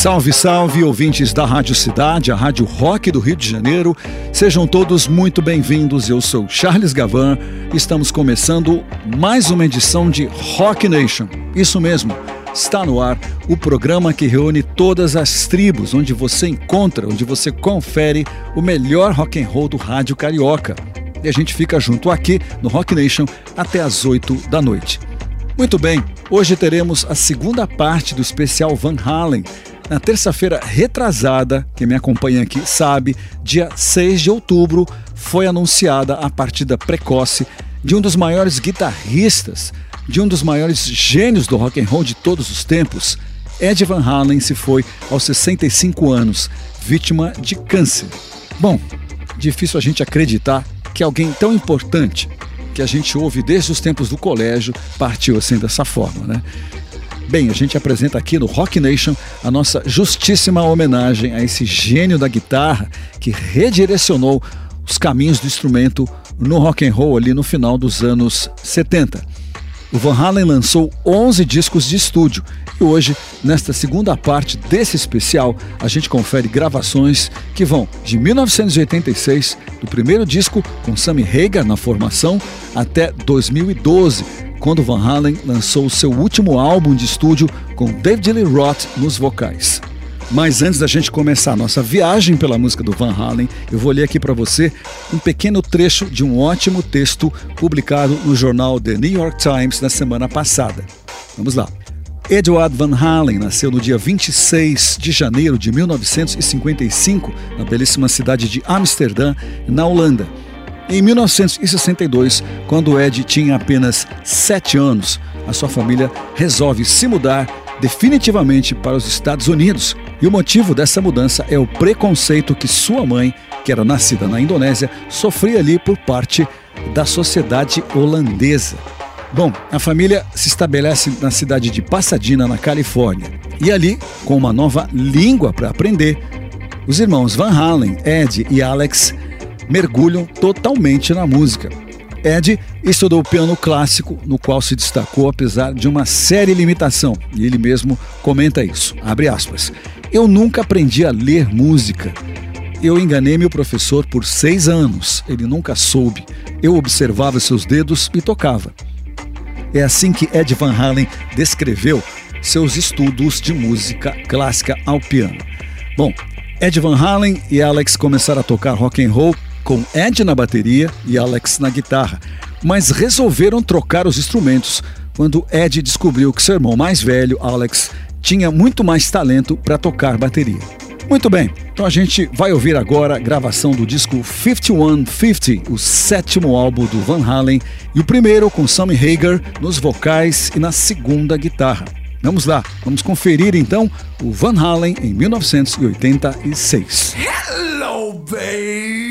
Salve, salve, ouvintes da Rádio Cidade, a Rádio Rock do Rio de Janeiro. Sejam todos muito bem-vindos. Eu sou Charles Gavan. Estamos começando mais uma edição de Rock Nation. Isso mesmo. Está no ar o programa que reúne todas as tribos, onde você encontra, onde você confere o melhor rock and roll do rádio carioca. E a gente fica junto aqui no Rock Nation até às 8 da noite. Muito bem, hoje teremos a segunda parte do especial Van Halen. Na terça-feira retrasada, quem me acompanha aqui sabe, dia 6 de outubro foi anunciada a partida precoce de um dos maiores guitarristas, de um dos maiores gênios do rock and roll de todos os tempos. Ed Van Halen se foi aos 65 anos, vítima de câncer. Bom, difícil a gente acreditar que alguém tão importante que a gente ouve desde os tempos do colégio partiu assim dessa forma, né? Bem, a gente apresenta aqui no Rock Nation a nossa justíssima homenagem a esse gênio da guitarra que redirecionou os caminhos do instrumento no rock and roll ali no final dos anos 70. O Van Halen lançou 11 discos de estúdio e hoje, nesta segunda parte desse especial, a gente confere gravações que vão de 1986, do primeiro disco com Sammy Hagar na formação, até 2012, quando Van Halen lançou seu último álbum de estúdio com David Lee Roth nos vocais. Mas antes da gente começar a nossa viagem pela música do Van Halen, eu vou ler aqui para você um pequeno trecho de um ótimo texto publicado no jornal The New York Times na semana passada. Vamos lá. Edward Van Halen nasceu no dia 26 de janeiro de 1955 na belíssima cidade de Amsterdã, na Holanda. Em 1962, quando Ed tinha apenas 7 anos, a sua família resolve se mudar definitivamente para os Estados Unidos. E o motivo dessa mudança é o preconceito que sua mãe, que era nascida na Indonésia, sofria ali por parte da sociedade holandesa. Bom, a família se estabelece na cidade de Pasadena, na Califórnia. E ali, com uma nova língua para aprender, os irmãos Van Halen, Ed e Alex mergulham totalmente na música. Ed estudou piano clássico, no qual se destacou apesar de uma séria limitação, e ele mesmo comenta isso. Aspas. Eu nunca aprendi a ler música. Eu enganei meu professor por seis anos. Ele nunca soube. Eu observava seus dedos e tocava. É assim que Ed Van Halen descreveu seus estudos de música clássica ao piano. Bom, Ed Van Halen e Alex começaram a tocar rock and roll com Ed na bateria e Alex na guitarra, mas resolveram trocar os instrumentos quando Ed descobriu que seu irmão mais velho, Alex, tinha muito mais talento para tocar bateria. Muito bem, então a gente vai ouvir agora a gravação do disco 5150, o sétimo álbum do Van Halen, e o primeiro com Sammy Hagar nos vocais e na segunda guitarra. Vamos lá, vamos conferir então o Van Halen em 1986. Hello, baby!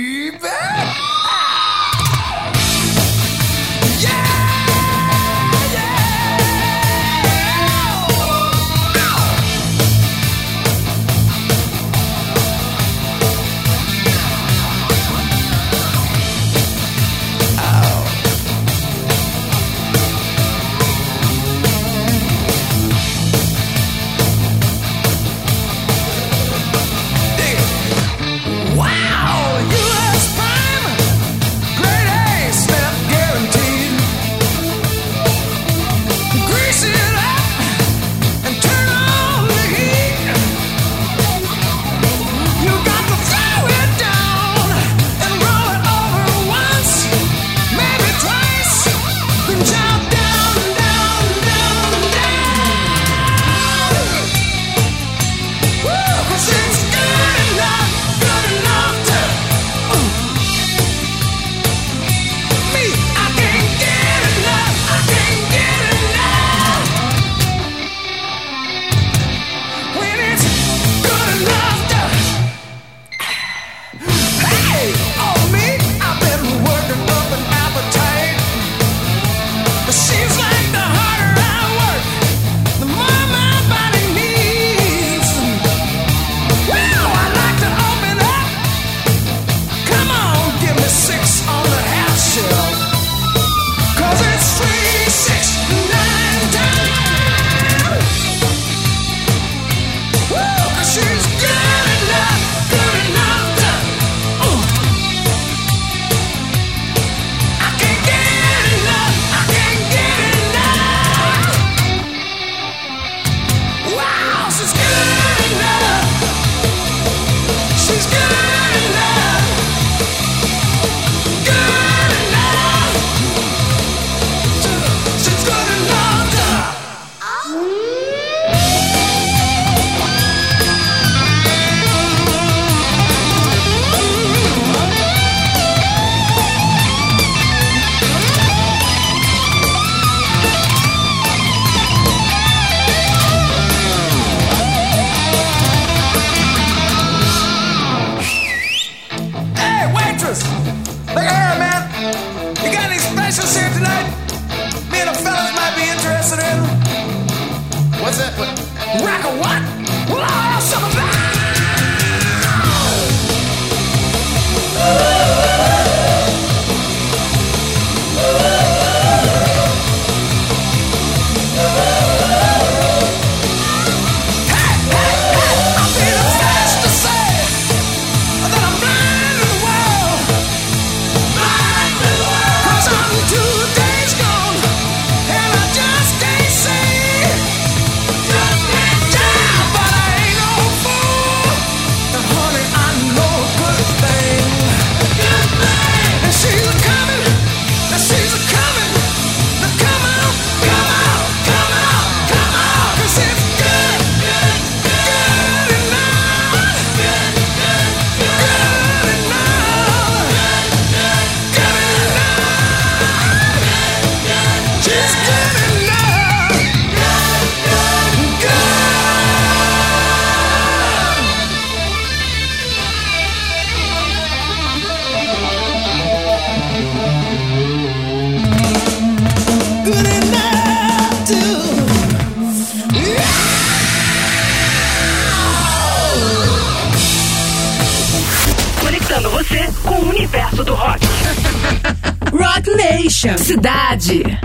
Cidade.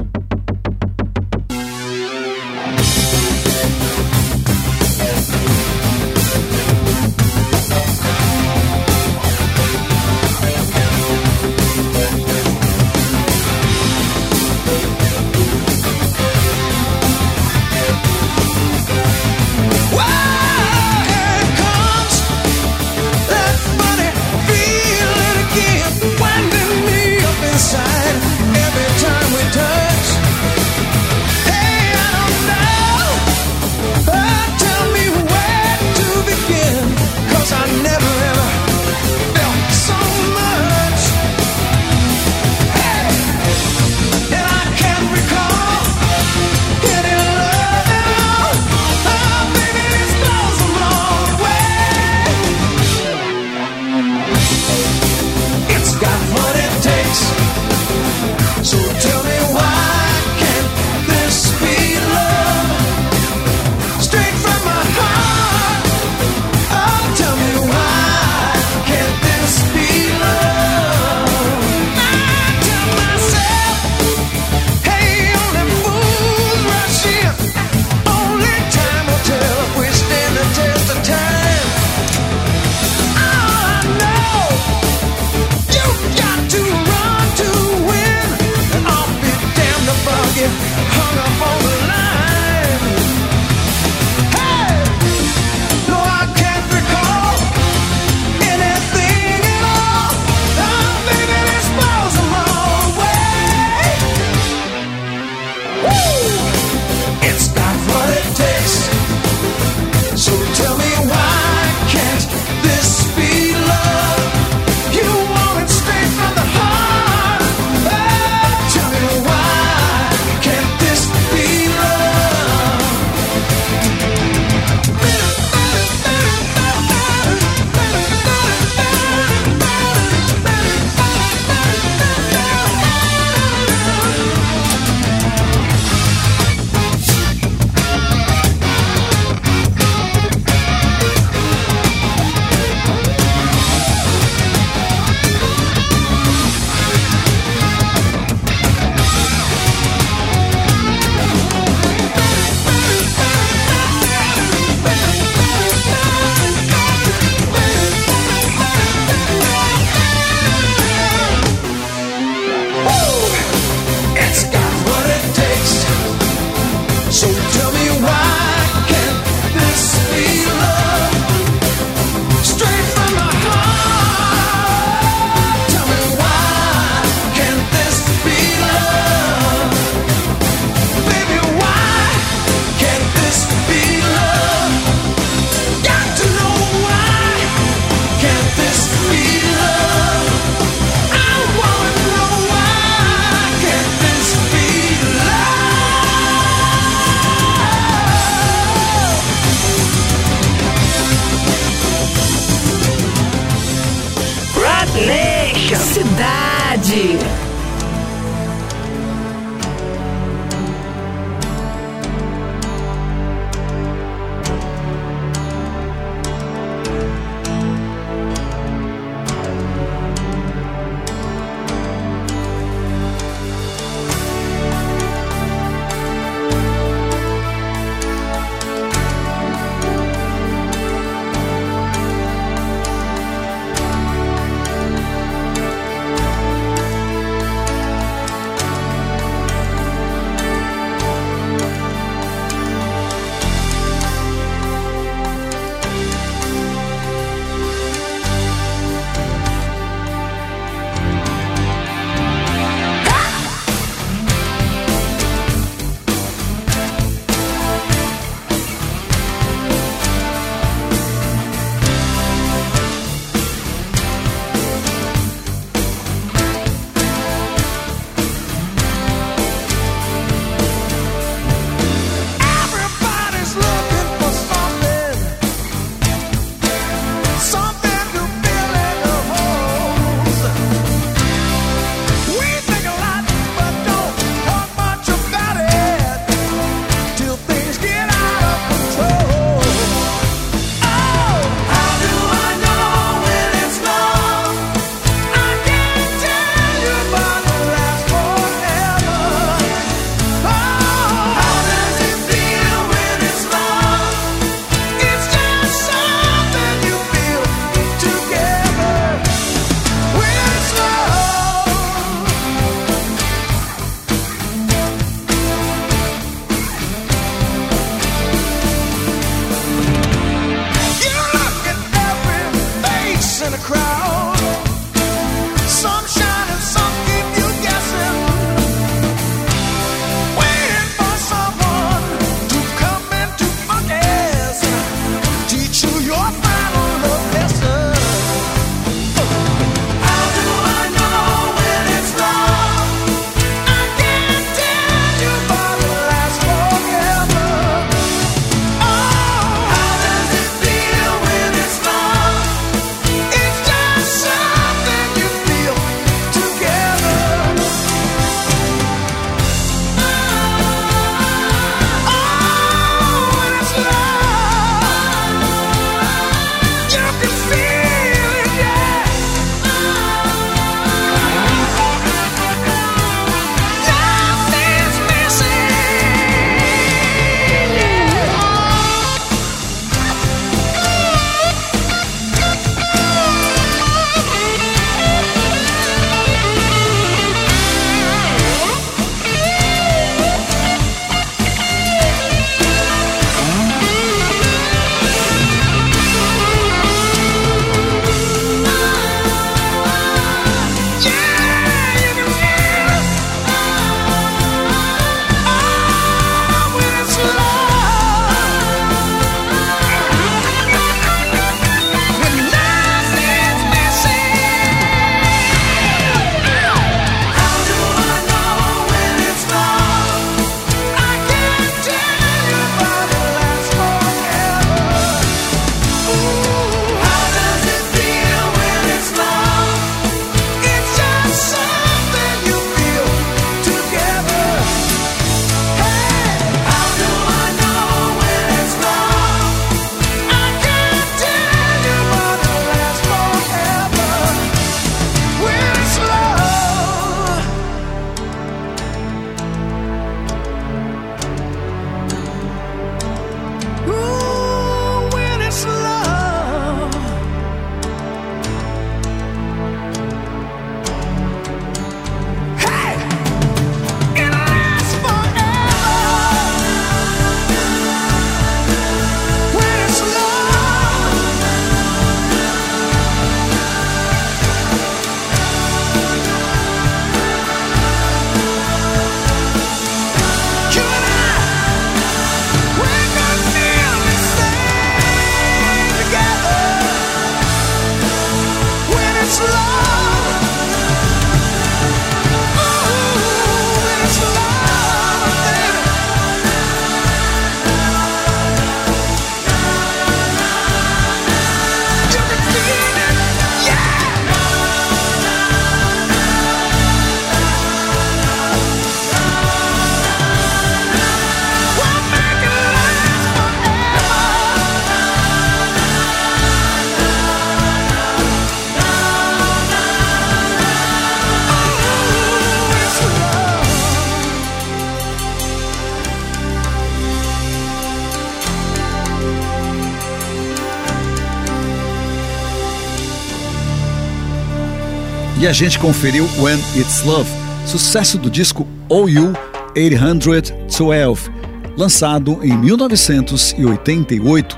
E a gente conferiu When It's Love, sucesso do disco OU 812, lançado em 1988,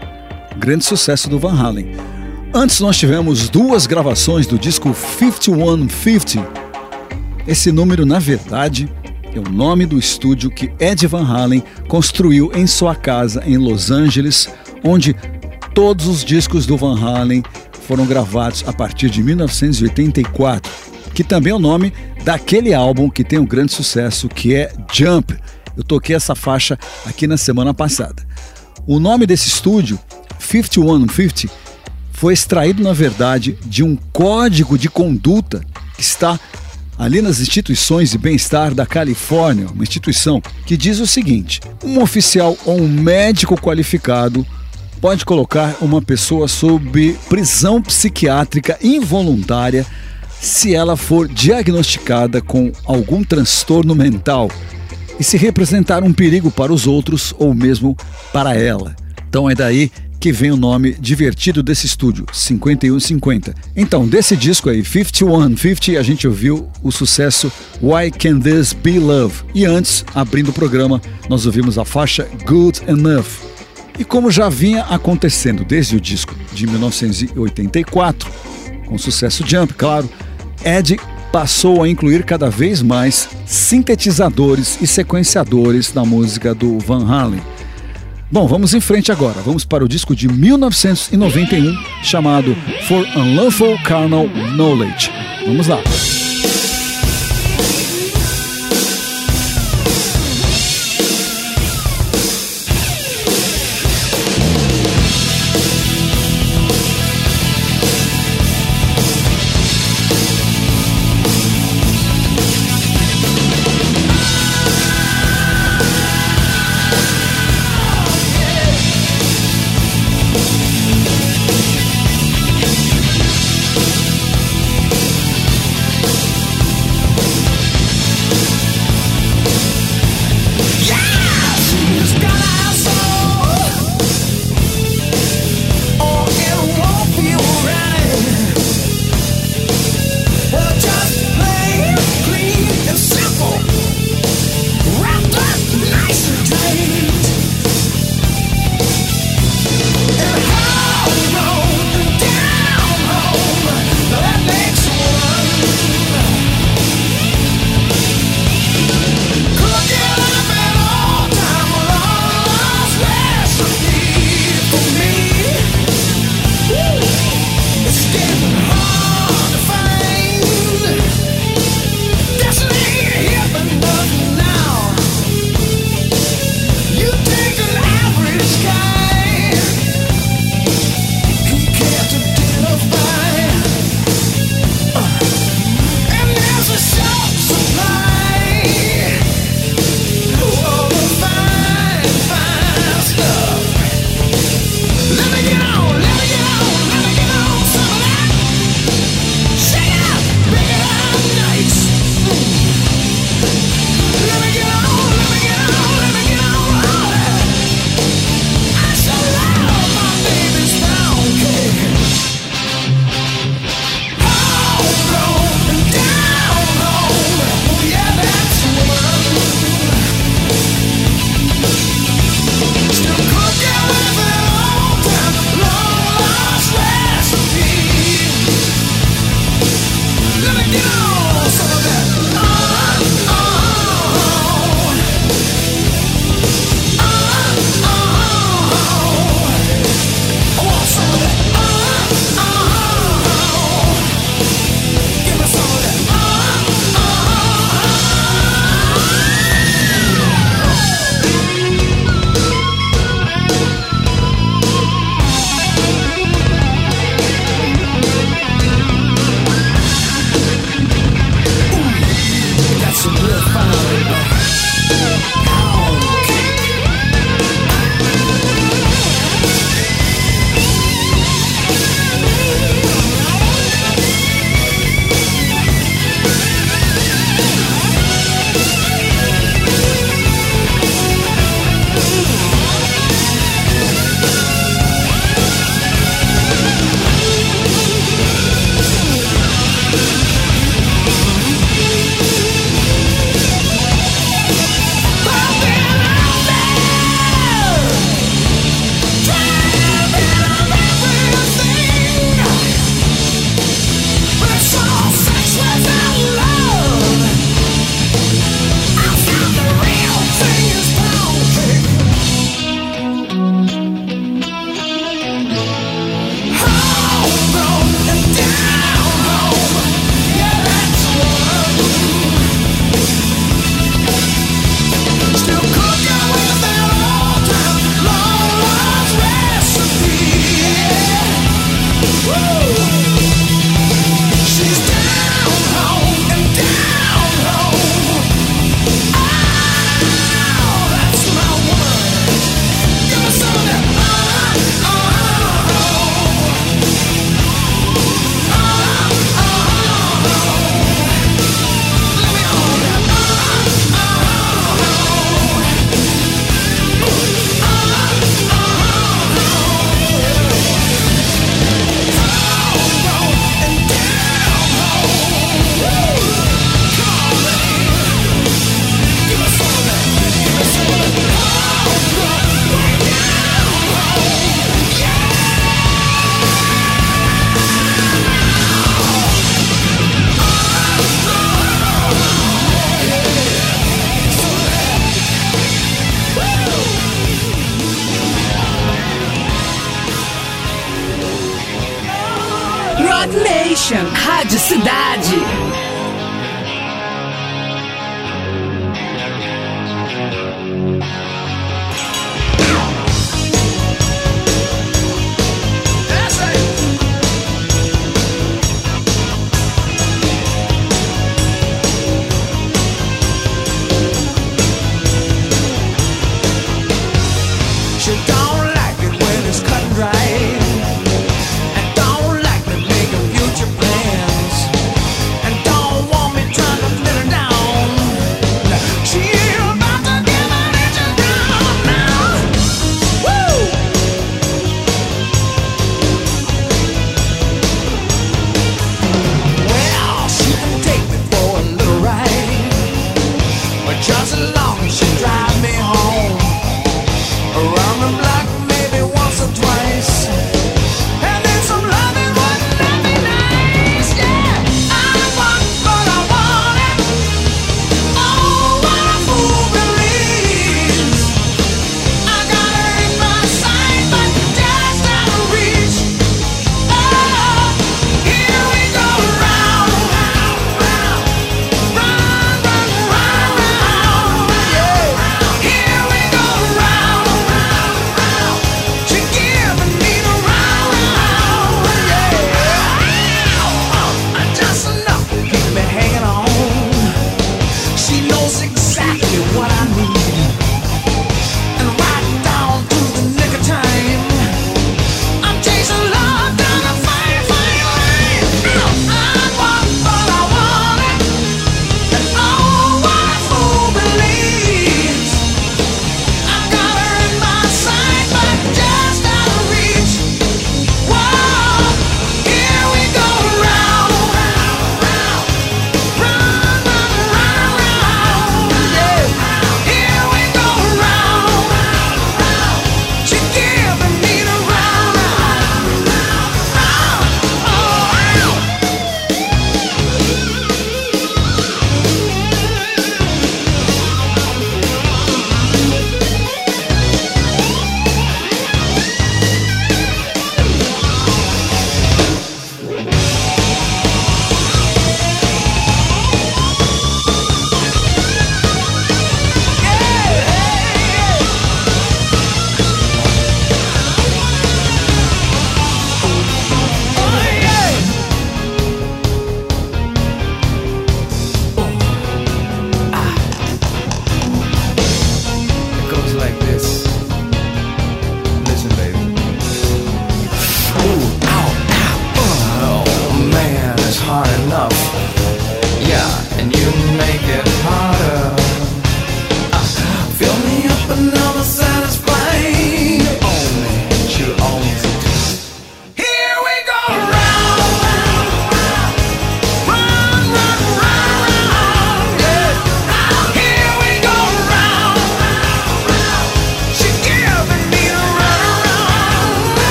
grande sucesso do Van Halen. Antes nós tivemos duas gravações do disco 5150. Esse número, na verdade, é o nome do estúdio que Ed Van Halen construiu em sua casa em Los Angeles, onde todos os discos do Van Halen foram gravados a partir de 1984, que também é o nome daquele álbum que tem um grande sucesso, que é Jump. Eu toquei essa faixa aqui na semana passada. O nome desse estúdio, 5150, foi extraído, na verdade, de um código de conduta que está ali nas instituições de bem-estar da Califórnia, uma instituição que diz o seguinte: um oficial ou um médico qualificado pode colocar uma pessoa sob prisão psiquiátrica involuntária se ela for diagnosticada com algum transtorno mental e se representar um perigo para os outros ou mesmo para ela. Então é daí que vem o nome divertido desse estúdio, 5150. Então, desse disco aí, 5150, a gente ouviu o sucesso Why Can This Be Love? E antes, abrindo o programa, nós ouvimos a faixa Good Enough. E como já vinha acontecendo desde o disco de 1984, com sucesso Jump, claro, Ed passou a incluir cada vez mais sintetizadores e sequenciadores na música do Van Halen. Bom, vamos em frente agora. Vamos para o disco de 1991 chamado For Unlawful Carnal Knowledge. Vamos lá.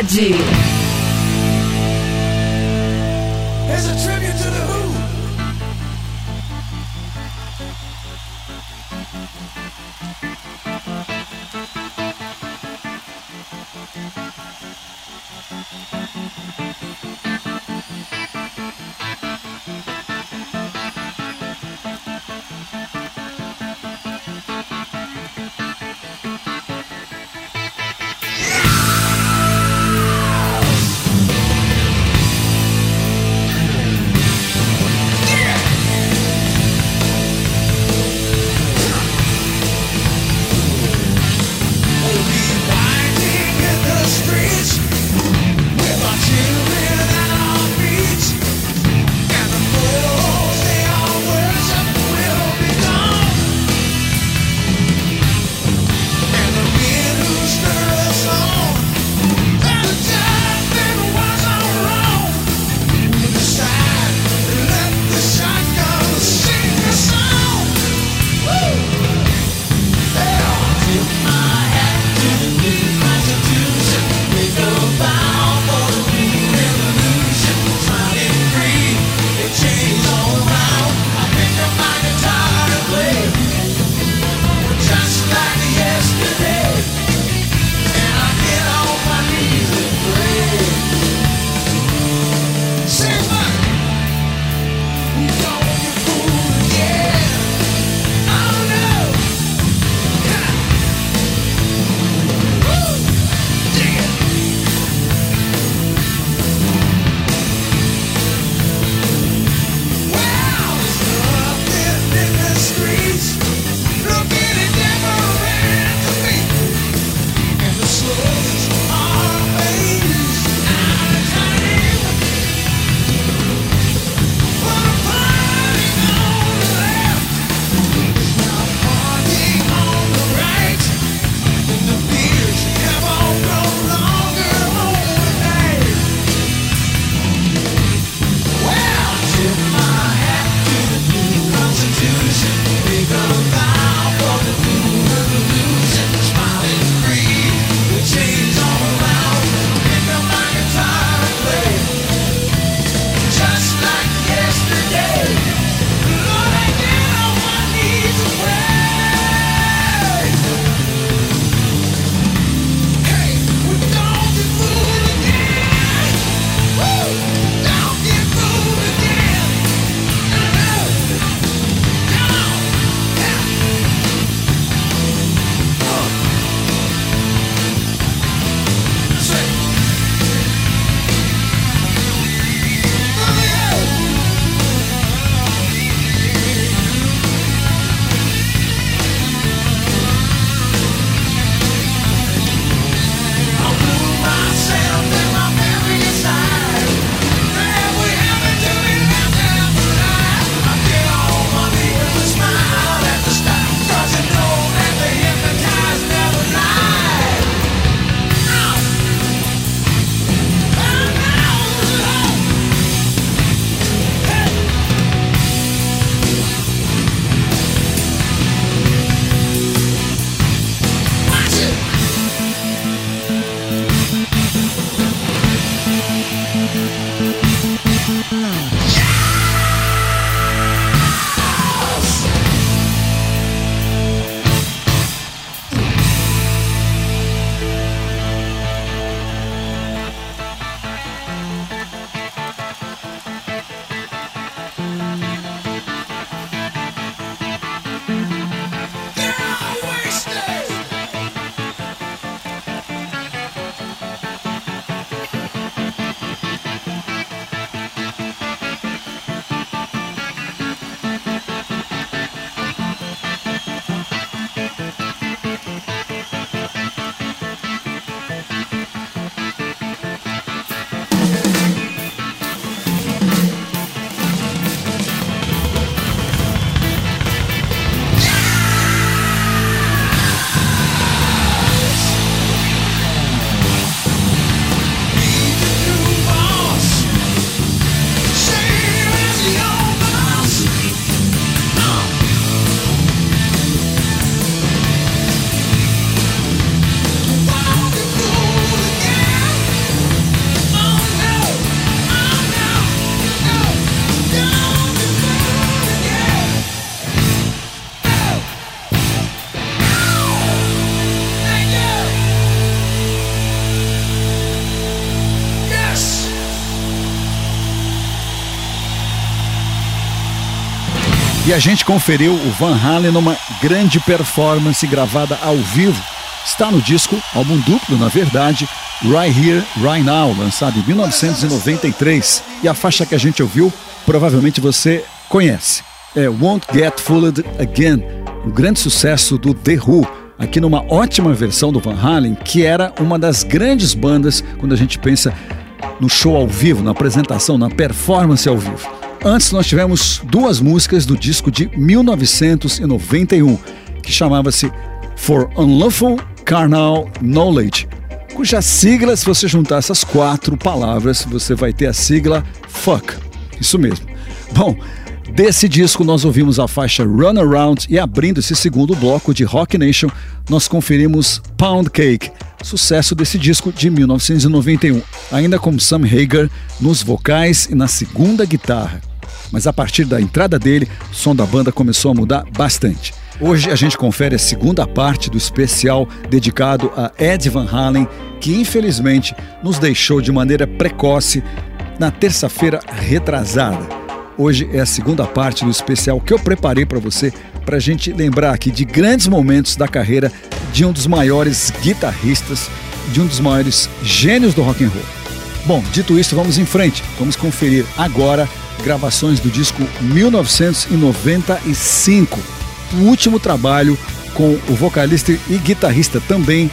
Cidade. E a gente conferiu o Van Halen numa grande performance gravada ao vivo. Está no disco, álbum duplo na verdade, Right Here, Right Now, lançado em 1993. E a faixa que a gente ouviu, provavelmente você conhece. É Won't Get Fooled Again, um grande sucesso do The Who, aqui numa ótima versão do Van Halen, que era uma das grandes bandas quando a gente pensa no show ao vivo, na apresentação, na performance ao vivo. Antes nós tivemos duas músicas do disco de 1991, que chamava-se For Unlawful Carnal Knowledge, cuja sigla, se você juntar essas quatro palavras, você vai ter a sigla Fuck. Isso mesmo. Bom, desse disco nós ouvimos a faixa Run Around e abrindo esse segundo bloco de Rock Nation, nós conferimos Pound Cake, sucesso desse disco de 1991, ainda com Sam Hagar nos vocais e na segunda guitarra mas a partir da entrada dele, o som da banda começou a mudar bastante. Hoje a gente confere a segunda parte do especial dedicado a Ed Van Halen, que infelizmente nos deixou de maneira precoce na terça-feira retrasada. Hoje é a segunda parte do especial que eu preparei para você, para a gente lembrar aqui de grandes momentos da carreira de um dos maiores guitarristas, de um dos maiores gênios do rock and roll. Bom, dito isso, vamos em frente. Vamos conferir agora gravações do disco 1995, o último trabalho com o vocalista e guitarrista também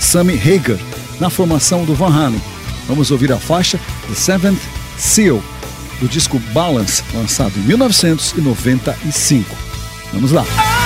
Sammy Hagar, na formação do Van Halen. Vamos ouvir a faixa The Seventh Seal, do disco Balance, lançado em 1995. Vamos lá!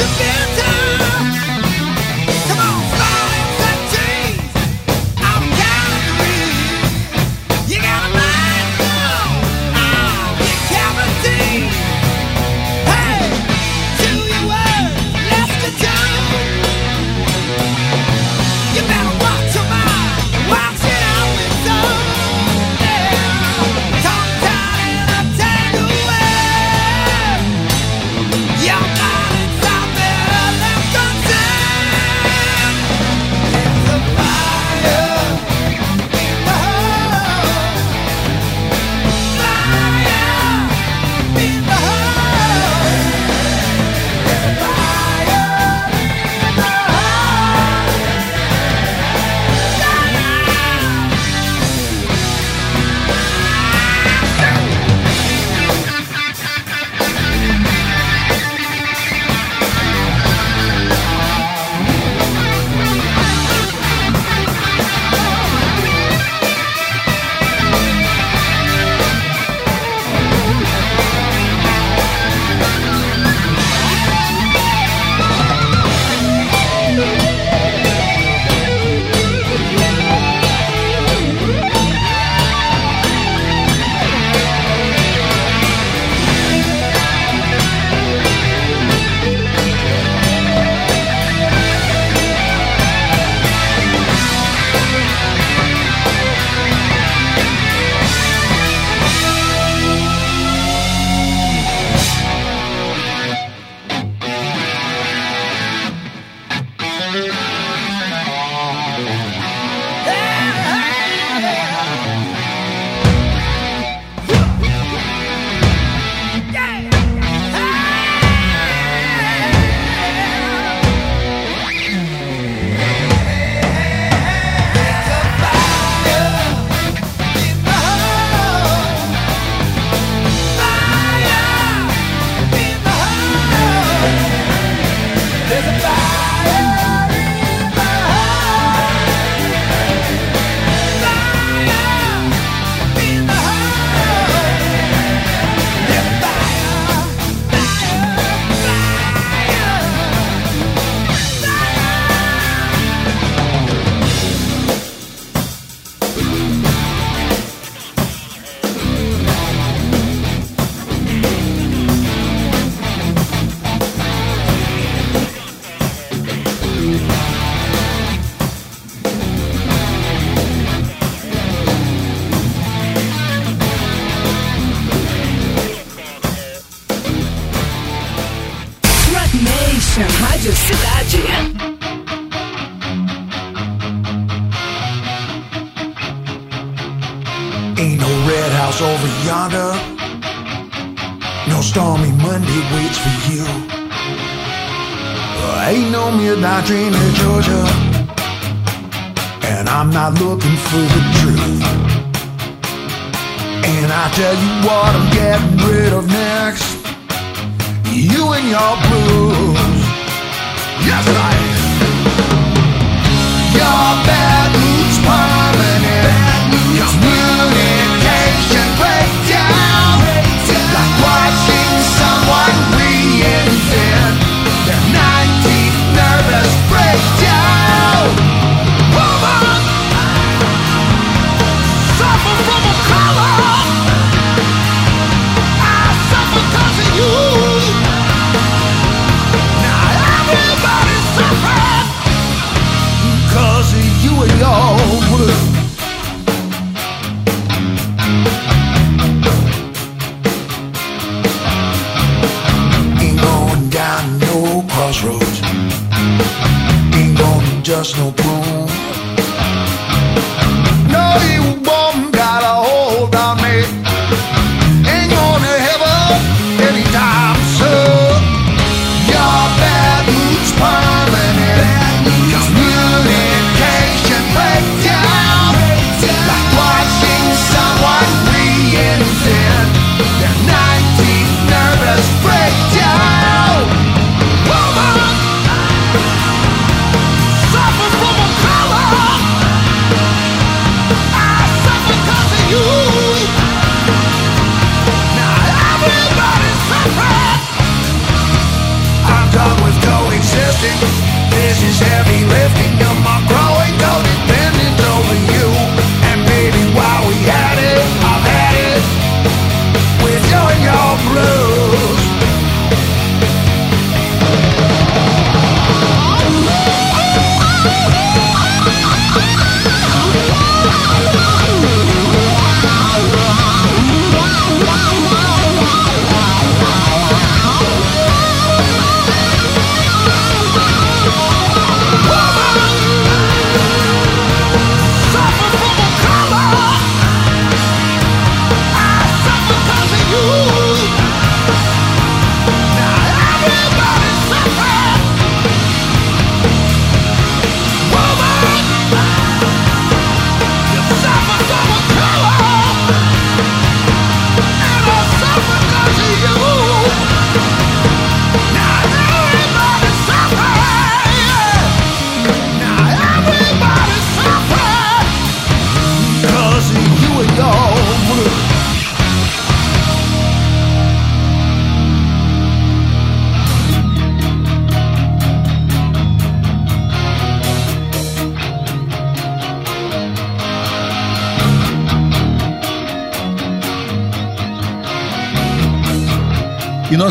Fresh and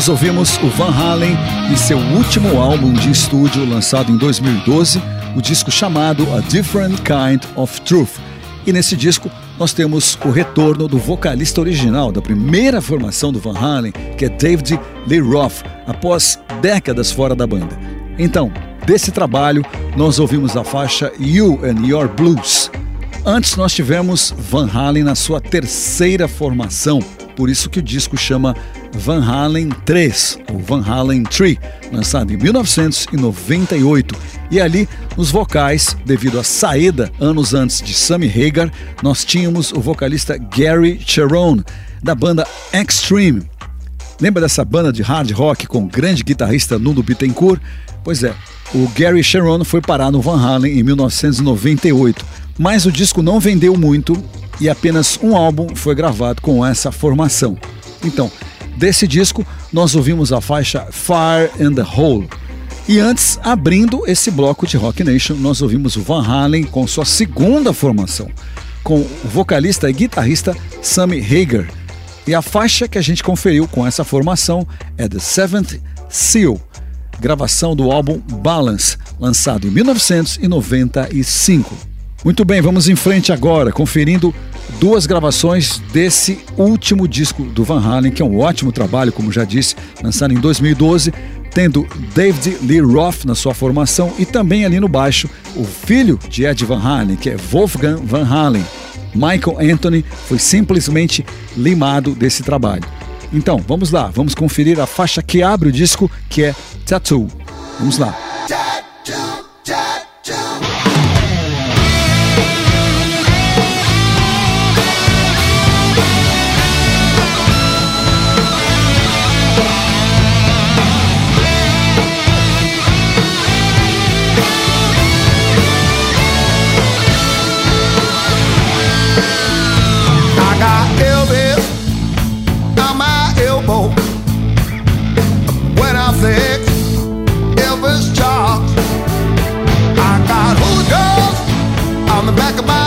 nós ouvimos o Van Halen em seu último álbum de estúdio lançado em 2012, o disco chamado A Different Kind of Truth. E nesse disco nós temos o retorno do vocalista original da primeira formação do Van Halen, que é David Lee Roth, após décadas fora da banda. Então, desse trabalho nós ouvimos a faixa You and Your Blues. Antes nós tivemos Van Halen na sua terceira formação, por isso que o disco chama Van Halen 3, ou Van Halen 3, lançado em 1998. E ali, nos vocais, devido à saída anos antes de Sammy Hagar, nós tínhamos o vocalista Gary Cherone, da banda Extreme. Lembra dessa banda de hard rock com o grande guitarrista Nuno Bittencourt? Pois é, o Gary Cherone foi parar no Van Halen em 1998, mas o disco não vendeu muito e apenas um álbum foi gravado com essa formação. Então, desse disco, nós ouvimos a faixa Fire in the Hole. E antes, abrindo esse bloco de Rock Nation, nós ouvimos o Van Halen com sua segunda formação, com o vocalista e guitarrista Sammy Hagar. E a faixa que a gente conferiu com essa formação é The Seventh Seal, gravação do álbum Balance, lançado em 1995. Muito bem, vamos em frente agora, conferindo duas gravações desse último disco do Van Halen, que é um ótimo trabalho, como já disse, lançado em 2012, tendo David Lee Roth na sua formação e também ali no baixo o filho de Ed Van Halen, que é Wolfgang Van Halen. Michael Anthony foi simplesmente limado desse trabalho. Então, vamos lá, vamos conferir a faixa que abre o disco, que é Tattoo. Vamos lá. the back of my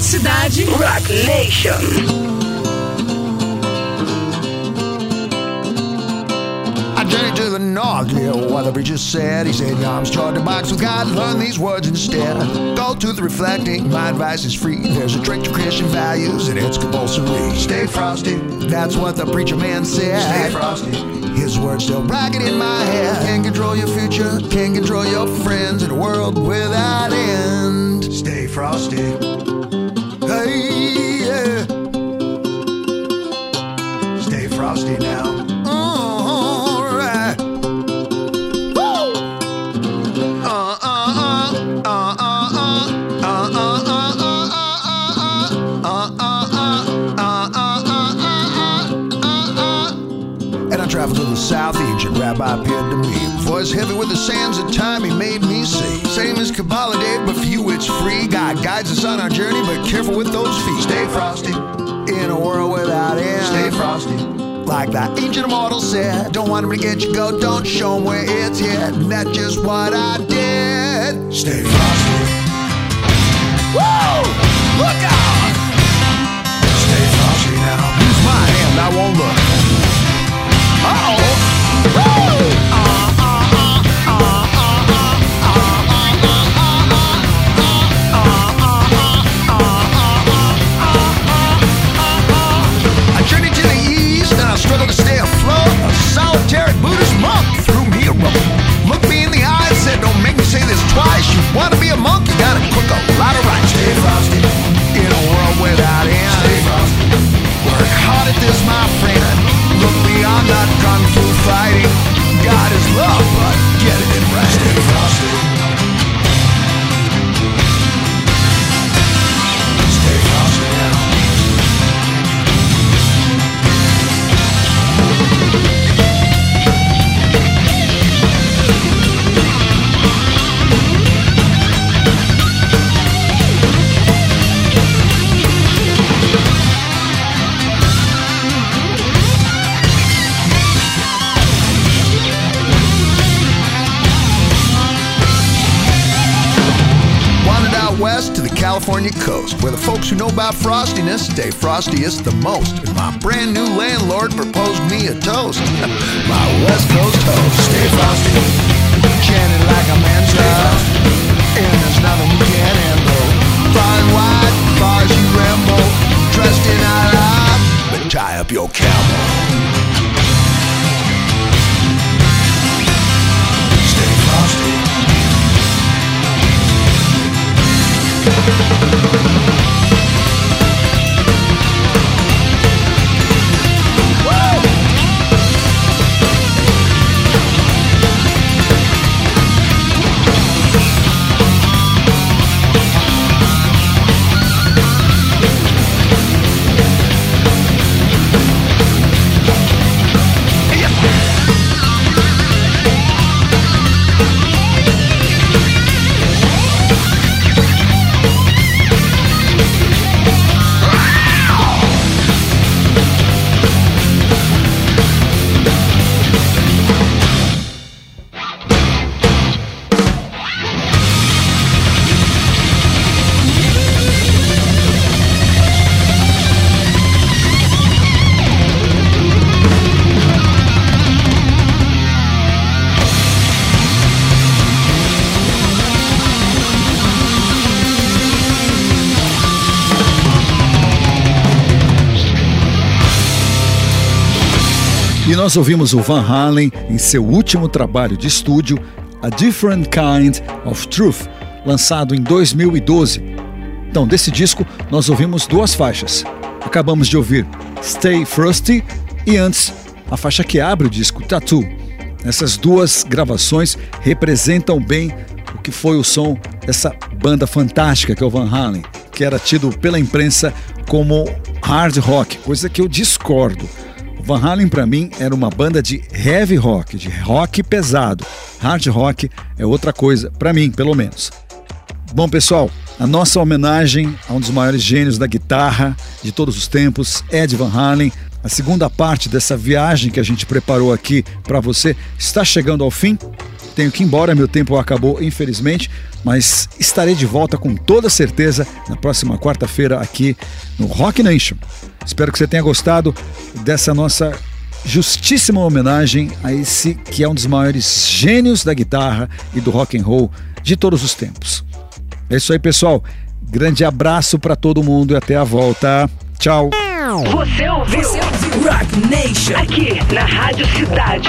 Rádio Cidade. Rock Nation. journey to the north, yeah, what the preacher said. He said, Your arms joined to box with God, learn these words instead. Go to the reflecting, my advice is free. There's a trick to Christian values, and it's compulsory. Stay frosty, that's what the preacher man said. Stay frosty. His words still ragged in my head. Can't control your future, can't control your friends in a world without end. Stay frosty. Voice heavy with the sands of time, he made me see. Same as Kabbalah Day, but for you it's free. God guides us on our journey, but careful with those feet. Stay frosty in a world without end. Stay frosty. Like that ancient immortal said, don't want him to get you go, don't show him where it's hid. And that's just what I did. Stay frosty. Woo! Look out! Stay frosty now. Use my hand, I won't look. Solitary Buddhist monk threw me a rope. Looked me in the eye and said, Don't make me say this twice. You wanna be a monk, you gotta cook a lot of rice. Frosty California coast, where the folks who know about frostiness stay frostiest the most. And my brand new landlord proposed me a toast. my West Coast toast. Stay frosty. Chanting like a mantra. And there's nothing you can't handle. Far and wide, far as you ramble. Dressed in Allah, but tie up your camel. Stay frosty. フフフフ。Nós ouvimos o Van Halen em seu último trabalho de estúdio, A Different Kind of Truth, lançado em 2012. Então, desse disco, nós ouvimos duas faixas. Acabamos de ouvir Stay Frosty e antes a faixa que abre o disco, Tattoo. Essas duas gravações representam bem o que foi o som dessa banda fantástica que é o Van Halen, que era tido pela imprensa como hard rock, coisa que eu discordo. Van Halen para mim era uma banda de heavy rock, de rock pesado. Hard rock é outra coisa, para mim, pelo menos. Bom, pessoal, a nossa homenagem a um dos maiores gênios da guitarra de todos os tempos, Ed Van Halen. A segunda parte dessa viagem que a gente preparou aqui para você está chegando ao fim. Tenho que ir embora, meu tempo acabou, infelizmente, mas estarei de volta com toda certeza na próxima quarta-feira aqui no Rock Nation. Espero que você tenha gostado dessa nossa justíssima homenagem a esse que é um dos maiores gênios da guitarra e do rock and roll de todos os tempos. É isso aí, pessoal. Grande abraço para todo mundo e até a volta. Tchau. Você ouviu? Você ouviu Rock Nation. Aqui na Rádio Cidade.